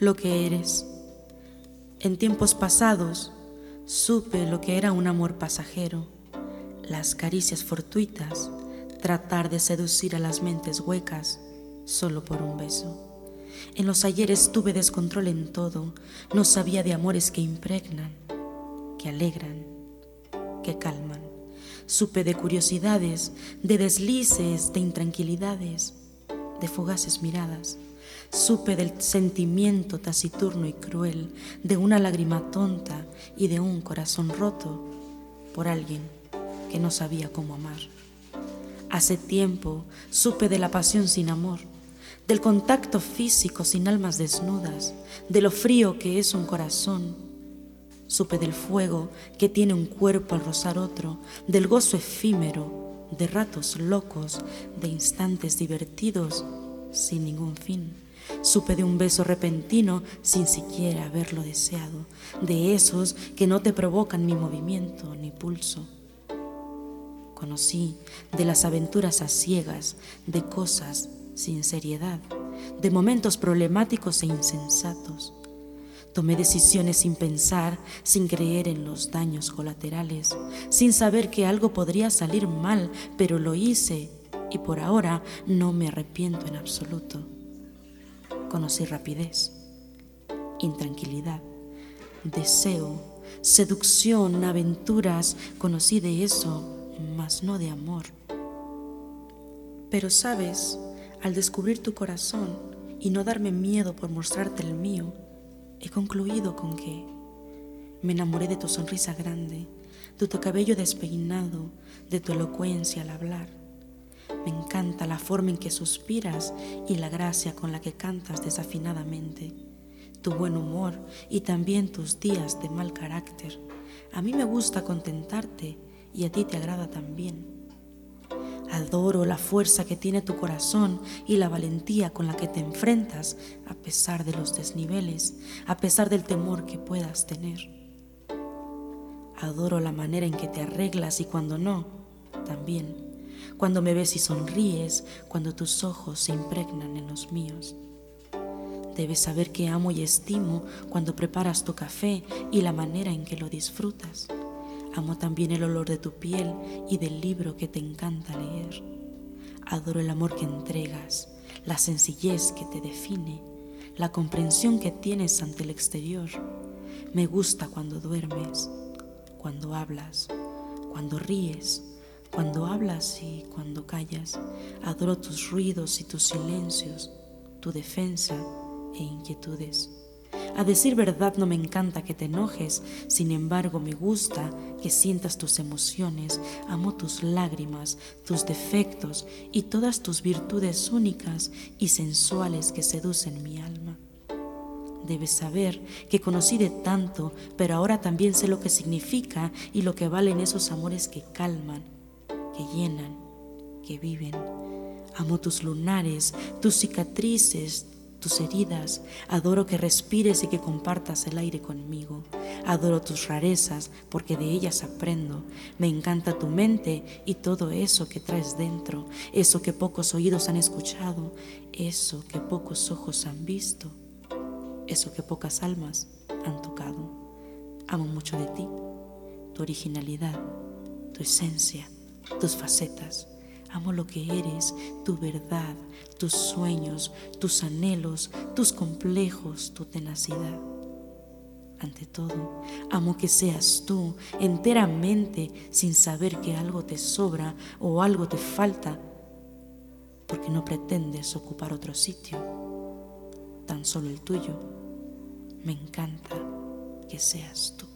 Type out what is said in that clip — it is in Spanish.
lo que eres. En tiempos pasados supe lo que era un amor pasajero, las caricias fortuitas, tratar de seducir a las mentes huecas solo por un beso. En los ayeres tuve descontrol en todo, no sabía de amores que impregnan, que alegran, que calman. Supe de curiosidades, de deslices, de intranquilidades, de fugaces miradas. Supe del sentimiento taciturno y cruel, de una lágrima tonta y de un corazón roto por alguien que no sabía cómo amar. Hace tiempo supe de la pasión sin amor, del contacto físico sin almas desnudas, de lo frío que es un corazón. Supe del fuego que tiene un cuerpo al rozar otro, del gozo efímero, de ratos locos, de instantes divertidos sin ningún fin. Supe de un beso repentino sin siquiera haberlo deseado, de esos que no te provocan ni movimiento ni pulso. Conocí de las aventuras a ciegas, de cosas sin seriedad, de momentos problemáticos e insensatos. Tomé decisiones sin pensar, sin creer en los daños colaterales, sin saber que algo podría salir mal, pero lo hice y por ahora no me arrepiento en absoluto. Conocí rapidez, intranquilidad, deseo, seducción, aventuras, conocí de eso, mas no de amor. Pero sabes, al descubrir tu corazón y no darme miedo por mostrarte el mío, he concluido con que me enamoré de tu sonrisa grande, de tu cabello despeinado, de tu elocuencia al hablar. Me encanta la forma en que suspiras y la gracia con la que cantas desafinadamente, tu buen humor y también tus días de mal carácter. A mí me gusta contentarte y a ti te agrada también. Adoro la fuerza que tiene tu corazón y la valentía con la que te enfrentas a pesar de los desniveles, a pesar del temor que puedas tener. Adoro la manera en que te arreglas y cuando no, también. Cuando me ves y sonríes, cuando tus ojos se impregnan en los míos. Debes saber que amo y estimo cuando preparas tu café y la manera en que lo disfrutas. Amo también el olor de tu piel y del libro que te encanta leer. Adoro el amor que entregas, la sencillez que te define, la comprensión que tienes ante el exterior. Me gusta cuando duermes, cuando hablas, cuando ríes, cuando hablas y cuando callas. Adoro tus ruidos y tus silencios, tu defensa e inquietudes. A decir verdad no me encanta que te enojes, sin embargo me gusta que sientas tus emociones, amo tus lágrimas, tus defectos y todas tus virtudes únicas y sensuales que seducen mi alma. Debes saber que conocí de tanto, pero ahora también sé lo que significa y lo que valen esos amores que calman, que llenan, que viven. Amo tus lunares, tus cicatrices, tus heridas, adoro que respires y que compartas el aire conmigo. Adoro tus rarezas porque de ellas aprendo. Me encanta tu mente y todo eso que traes dentro, eso que pocos oídos han escuchado, eso que pocos ojos han visto, eso que pocas almas han tocado. Amo mucho de ti, tu originalidad, tu esencia, tus facetas Amo lo que eres, tu verdad, tus sueños, tus anhelos, tus complejos, tu tenacidad. Ante todo, amo que seas tú enteramente sin saber que algo te sobra o algo te falta, porque no pretendes ocupar otro sitio, tan solo el tuyo. Me encanta que seas tú.